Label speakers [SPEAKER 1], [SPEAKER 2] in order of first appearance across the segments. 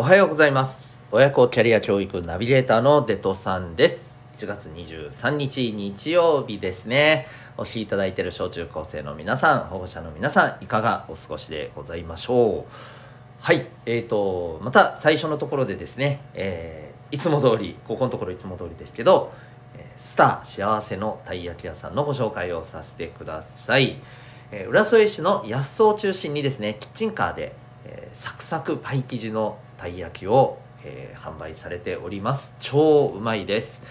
[SPEAKER 1] おはようございます。親子キャリア教育ナビゲーターのデトさんです。1月23日日曜日ですね。お聴きいただいている小中高生の皆さん保護者の皆さんいかがお過ごしでございましょう？はい。えーとまた最初のところでですね、えー、いつも通りここのところいつも通りですけどスター幸せのたい焼き屋さんのご紹介をさせてください、えー、浦添市の薬草を中心にですねキッチンカーで、えー、サクサクパイ生地のたい焼きを、えー、販売されております。超うまいです。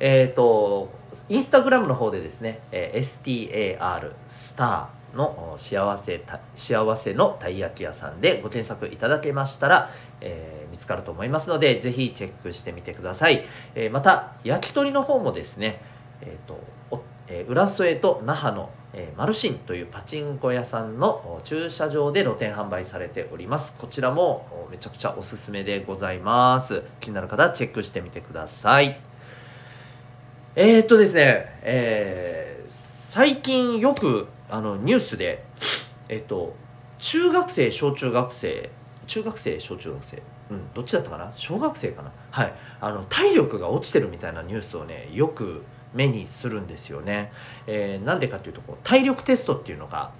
[SPEAKER 1] えっ、ー、とインスタグラムの方でですね、えー、STAR スターの幸せ幸せのたい焼き屋さんでご検索いただけましたら、えー、見つかると思いますのでぜひチェックしてみてください、えー、また焼き鳥の方もですね、えーとえー、浦添と那覇の、えー、マルシンというパチンコ屋さんの駐車場で露店販売されております。こちらもめちゃくちゃおすすめでございます。気になる方チェックしてみてください。えー、っとですね、えー、最近よくあのニュースでえっと中学生小中学生中学生小中学生うんどっちだったかな？小学生かな？はい。あの体力が落ちてるみたいなニュースをねよく目にするんですよね。えー、なんでかっていうとこう体力テストっていうのが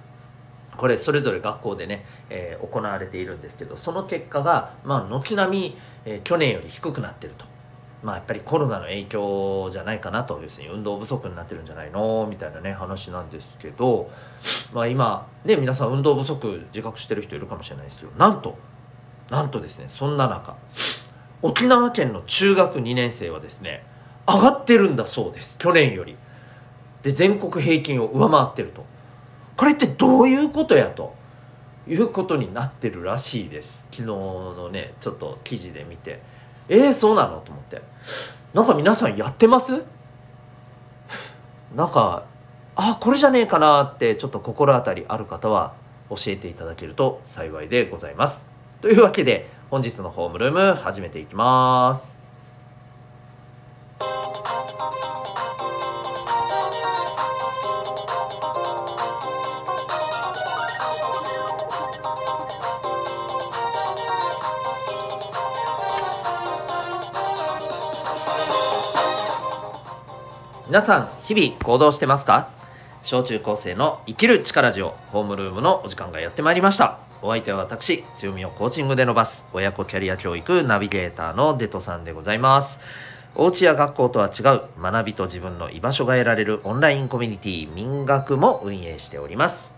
[SPEAKER 1] これそれぞれ学校でね、えー、行われているんですけどその結果がまあ軒並み、えー、去年より低くなってると。まあやっぱりコロナの影響じゃないかなと要するに運動不足になってるんじゃないの？みたいなね話なんですけどまあ今ね皆さん運動不足自覚してる人いるかもしれないですけどなんとなんとですねそんな中沖縄県の中学2年生はですね上がってるんだそうです。去年より。で全国平均を上回ってると。これってどういうことやと。いうことになってるらしいです。昨日のねちょっと記事で見て。えー、そうなのと思って。なんか皆さんやってます？なんかあこれじゃねえかなってちょっと心当たりある方は教えていただけると幸いでございます。というわけで本日のホームルーム始めていきます。皆さん日々行動してますか？小中高生の生きる力ジオホームルームのお時間がやってまいりました。お相手は私強みをコーチングで伸ばす親子キャリア教育ナビゲーターのデトさんでございます。お家や学校とは違う学びと自分の居場所が得られるオンラインコミュニティ民学も運営しております。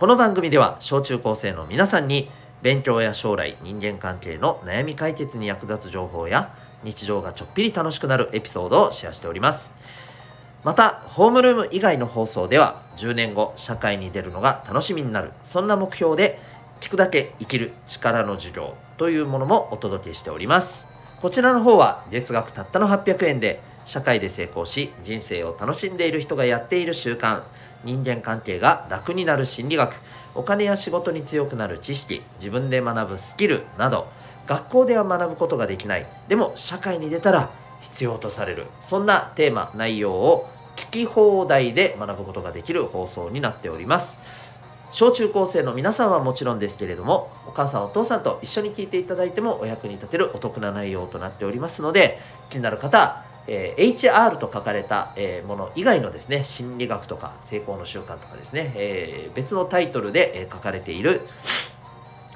[SPEAKER 1] この番組では小中高生の皆さんに勉強や将来人間関係の悩み解決に役立つ情報や日常がちょっぴり楽しくなるエピソードをシェアしております。またホームルーム以外の放送では10年後社会に出るのが楽しみになる。そんな目標で聞くだけ生きる力の授業というものもお届けしております。こちらの方は月額たったの800円で社会で成功し人生を楽しんでいる人がやっている習慣。人間関係が楽になる心理学。お金や仕事に強くなる知識自分で学ぶスキルなど学校では学ぶことができない。でも社会に出たら必要とされる。そんなテーマ内容を聞き放題で学ぶことができる放送になっております。小中高生の皆さんはもちろんですけれどもお母さんお父さんと一緒に聞いていただいてもお役に立てるお得な内容となっておりますので気になる方えー、HR と書かれた、えー、もの以外のですね心理学とか成功の習慣とかですね、えー、別のタイトルで、え書かれている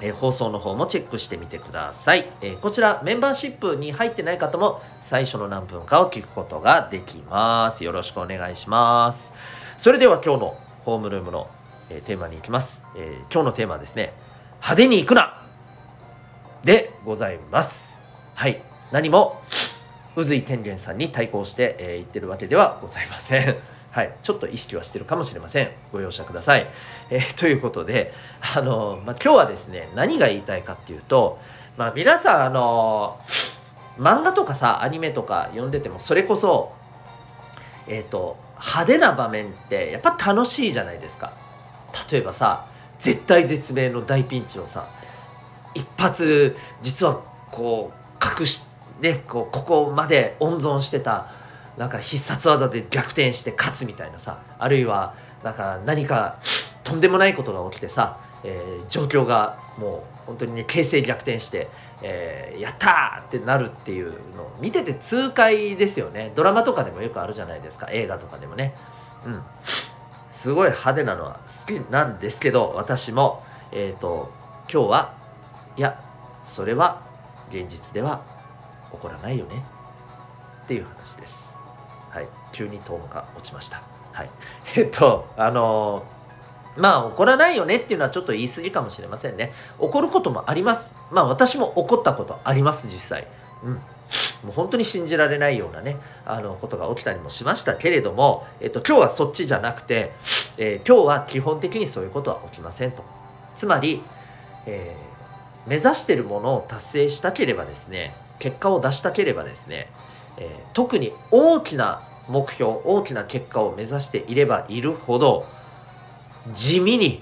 [SPEAKER 1] え、放送の方もチェックしてみてください、え、こちらメンバーシップに入ってない方も最初の何分かを聞くことができます。よろしくお願いします。それでは今日のホームルームの、え、テーマに行きます、え今日のテーマはですね派手に行くな！でございます。はい。何も宇髄天元さんに対抗して、え言ってるわけではございません。はい、ちょっと意識はしてるかもしれません。ご容赦ください、えー、ということであの、まあ、今日はですね何が言いたいかっていうと、まあ、皆さんあの漫画とかさアニメとか読んでてもそれこそえっ、ー、と派手な場面ってやっぱ楽しいじゃないですか。例えばさ絶対絶命の大ピンチをさ一発実はこう隠しねこうここまで温存してたなんか必殺技で逆転して勝つみたいなさあるいはなんか何かとんでもないことが起きてさ、えー、状況がもう本当にね形勢逆転して、えー、やったーってなるっていうのを見てて痛快ですよね。ドラマとかでもよくあるじゃないですか。映画とかでもね。うん。すごい派手なのは好きなんですけど私も。えっ、ー、と今日はいやそれは現実では起こらないよね。っていう話です。はい。急にトーンが落ちました。はい。えっとあのーまあ怒らないよねっていうのはちょっと言い過ぎかもしれませんね。怒ることもあります。まあ私も怒ったことあります実際。うん。もう本当に信じられないようなねあのことが起きたりもしましたけれども、えっと、今日はそっちじゃなくて、えー、今日は基本的にそういうことは起きませんと。つまり、えー、目指してるものを達成したければですね結果を出したければですね、えー、特に大きな目標大きな結果を目指していればいるほど地味に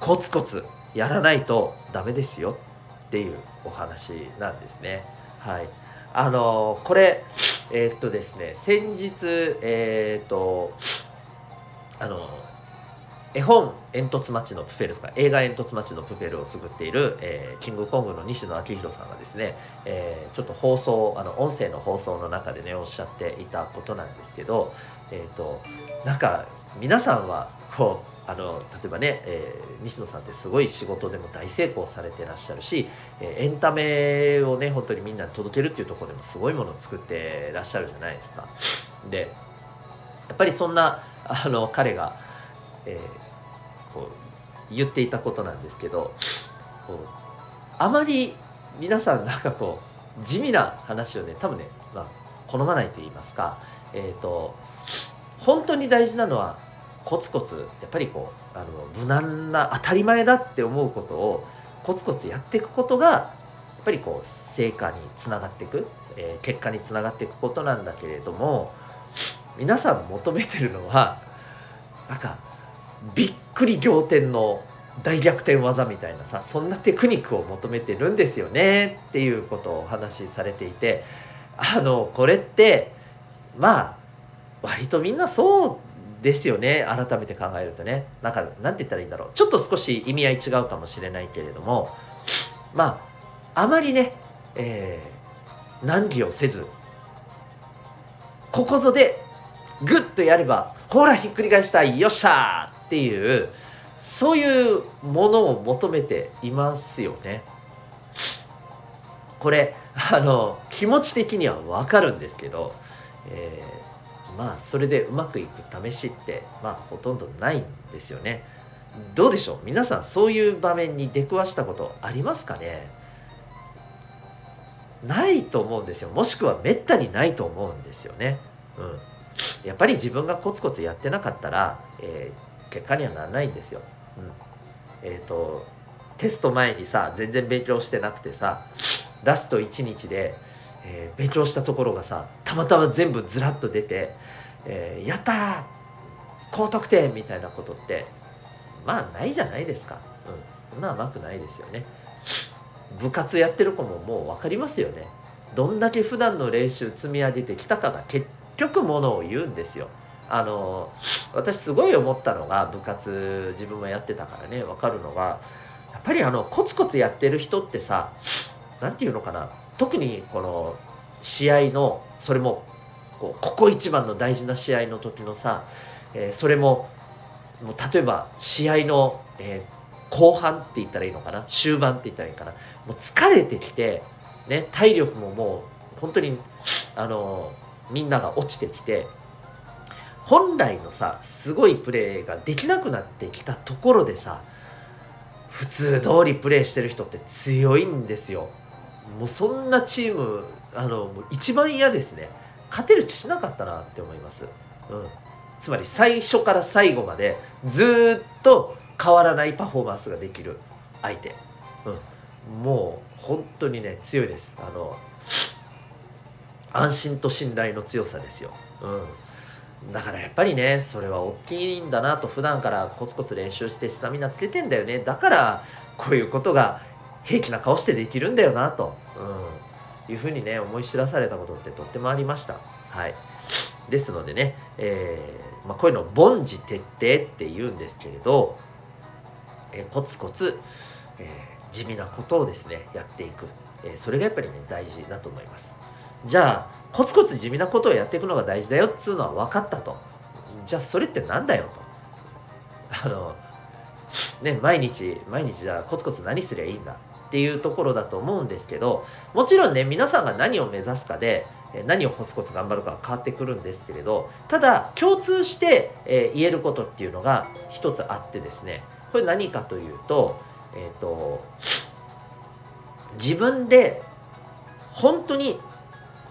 [SPEAKER 1] コツコツやらないとダメですよっていうお話なんですね。はい。あのこれえー、っとですね先日え、っとあの絵本「煙突町のプペル」とか映画「煙突町のプペル」を作っている、えー、キングコングの西野昭弘さんがですね、えー、ちょっと放送あの音声の放送の中でねおっしゃっていたことなんですけど、えーとなんか皆さんはこうあの例えばね、えー、西野さんってすごい仕事でも大成功されてらっしゃるし、えー、エンタメをね本当にみんなに届けるっていうところでもすごいものを作ってらっしゃるじゃないですか。でやっぱりそんなあの彼が、えー、こう言っていたことなんですけどこうあまり皆さんなんかこう地味な話をね多分ね、まあ、好まないと言いますか、えーと本当に大事なのはコツコツやっぱりこうあの無難な当たり前だって思うことをコツコツやっていくことがやっぱりこう成果につながっていく、えー、結果につながっていくことなんだけれども皆さん求めてるのはなんかびっくり仰天の大逆転技みたいなさそんなテクニックを求めてるんですよねっていうことをお話しされていてあのこれってまあ割とみんなそうですよね改めて考えるとね。なんかなんて言ったらいいんだろう。ちょっと少し意味合い違うかもしれないけれどもまああまりね、えー、難儀をせずここぞでグッとやればほらひっくり返した。いよっしゃーっていうそういうものを求めていますよね。これあの気持ち的には分かるんですけど、えーまあそれでうまくいく試しってまあほとんどないんですよね。どうでしょう？皆さんそういう場面に出くわしたことありますかね？ないと思うんですよ。もしくはめったにないと思うんですよね。うん。やっぱり自分がコツコツやってなかったら、えー、結果にはならないんですよ、うん、えっ、ー、とテスト前にさ全然勉強してなくてさラスト1日でえー、勉強したところがさたまたま全部ずらっと出て、えー、やったー高得点みたいなことってまあないじゃないですか、うん、そんな甘くないですよね。部活やってる子ももう分かりますよね。どんだけ普段の練習積み上げてきたかが結局ものを言うんですよ。あの私すごい思ったのが部活自分もやってたからね分かるのがやっぱりあのコツコツやってる人ってさ何て言うのかな特にこの試合のそれもこうここ一番の大事な試合の時のさ、えー、それももう例えば試合の、えー、後半って言ったらいいのかな終盤って言ったらいいかなもう疲れてきて、ね、体力ももう本当にあのみんなが落ちてきて本来のさすごいプレーができなくなってきたところでさ普通通りプレーしてる人って強いんですよ。もうそんなチームあのもう一番嫌ですね。勝てる気しなかったなって思います、うん、つまり最初から最後までずっと変わらないパフォーマンスができる相手、うん、もう本当にね強いです。あの安心と信頼の強さですよ、うん、だからやっぱりねそれは大きいんだなと普段からコツコツ練習してスタミナつけてんだよね。だからこういうことが平気な顔してできるんだよなと、うん、いうふうにね思い知らされたことってとってもありました。はい、ですのでね、えー、まあ、こういうのを凡事徹底って言うんですけれど、え、コツコツ、え地味なことをですねやっていく、え、それがやっぱりね大事だと思います。じゃあコツコツ地味なことをやっていくのが大事だよっつうのは分かったと。じゃあそれってなんだよと。あのね毎日毎日じゃあコツコツ何すりゃいいんだっていうところだと思うんですけどもちろんね皆さんが何を目指すかで何をコツコツ頑張るか変わってくるんですけれどただ共通して、え言えることっていうのが一つあってですね。これ何かというと,、えーと、自分で本当に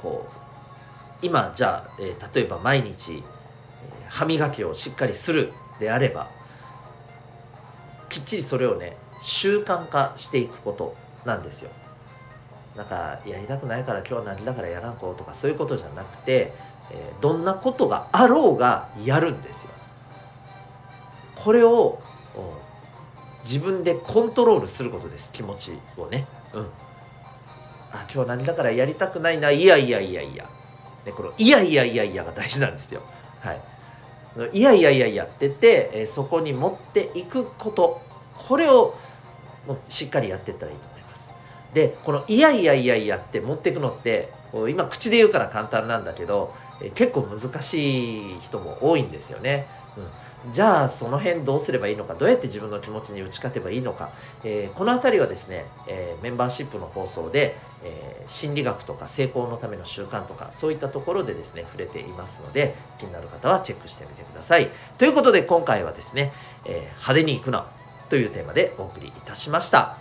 [SPEAKER 1] こう今じゃあ、えー、例えば毎日、歯磨きをしっかりするであればきっちりそれをね習慣化していくことなんですよ。なんかやりたくないから今日は何だからやらんこうとかそういうことじゃなくて、えー、どんなことがあろうがやるんですよ。これを自分でコントロールすることです気持ちをね。うん。あ今日何だからやりたくないないやいやいやいや。ね、このいやいやいやいやが大事なんですよ。はい。いやいやいやいやってて、え、そこに持っていくことこれをもしっかりやっていったらいいと思います。でこの「いやいやいやいや」って持っていくのって今口で言うから簡単なんだけど、え結構難しい人も多いんですよね。うん、じゃあその辺どうすればいいのかどうやって自分の気持ちに打ち勝てばいいのか、えー、この辺りはですね、えー、メンバーシップの放送で、えー、心理学とか成功のための習慣とかそういったところでですね触れていますので気になる方はチェックしてみてください。ということで今回はですね、え派手に行くなというテーマでお送りいたしました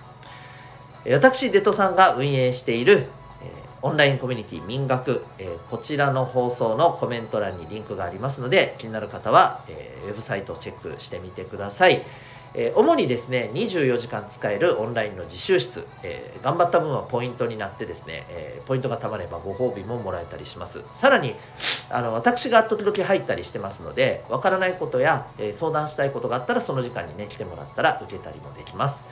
[SPEAKER 1] 私デトさんが運営しているオンラインコミュニティ民学、えこちらの放送のコメント欄にリンクがありますので気になる方は、えウェブサイトをチェックしてみてください。え主にですね24時間使えるオンラインの自習室、えー、頑張った分はポイントになってですね、えー、ポイントがたまればご褒美ももらえたりしますさらにあの私が時々入ったりしてますのでわからないことや、えー、相談したいことがあったらその時間にね来てもらったら受けたりもできます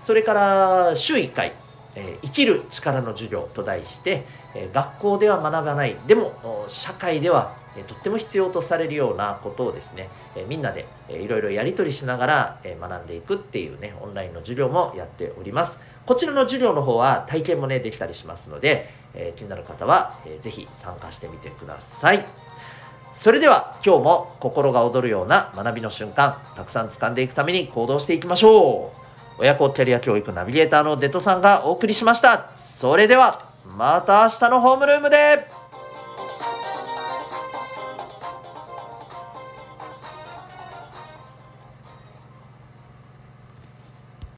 [SPEAKER 1] それから週1回え生きる力の授業と題して、え学校では学ばないでも社会では、えとっても必要とされるようなことをですね、えみんなで、えいろいろやり取りしながら、え学んでいくっていうねオンラインの授業もやっております。こちらの授業の方は体験もねできたりしますので、え気になる方は、えー、ぜひ参加してみてください。それでは今日も心が躍るような学びの瞬間たくさん掴んでいくために行動していきましょう。親子キャリア教育ナビゲーターのデトさんがお送りしました。それでは、また明日のホームルームで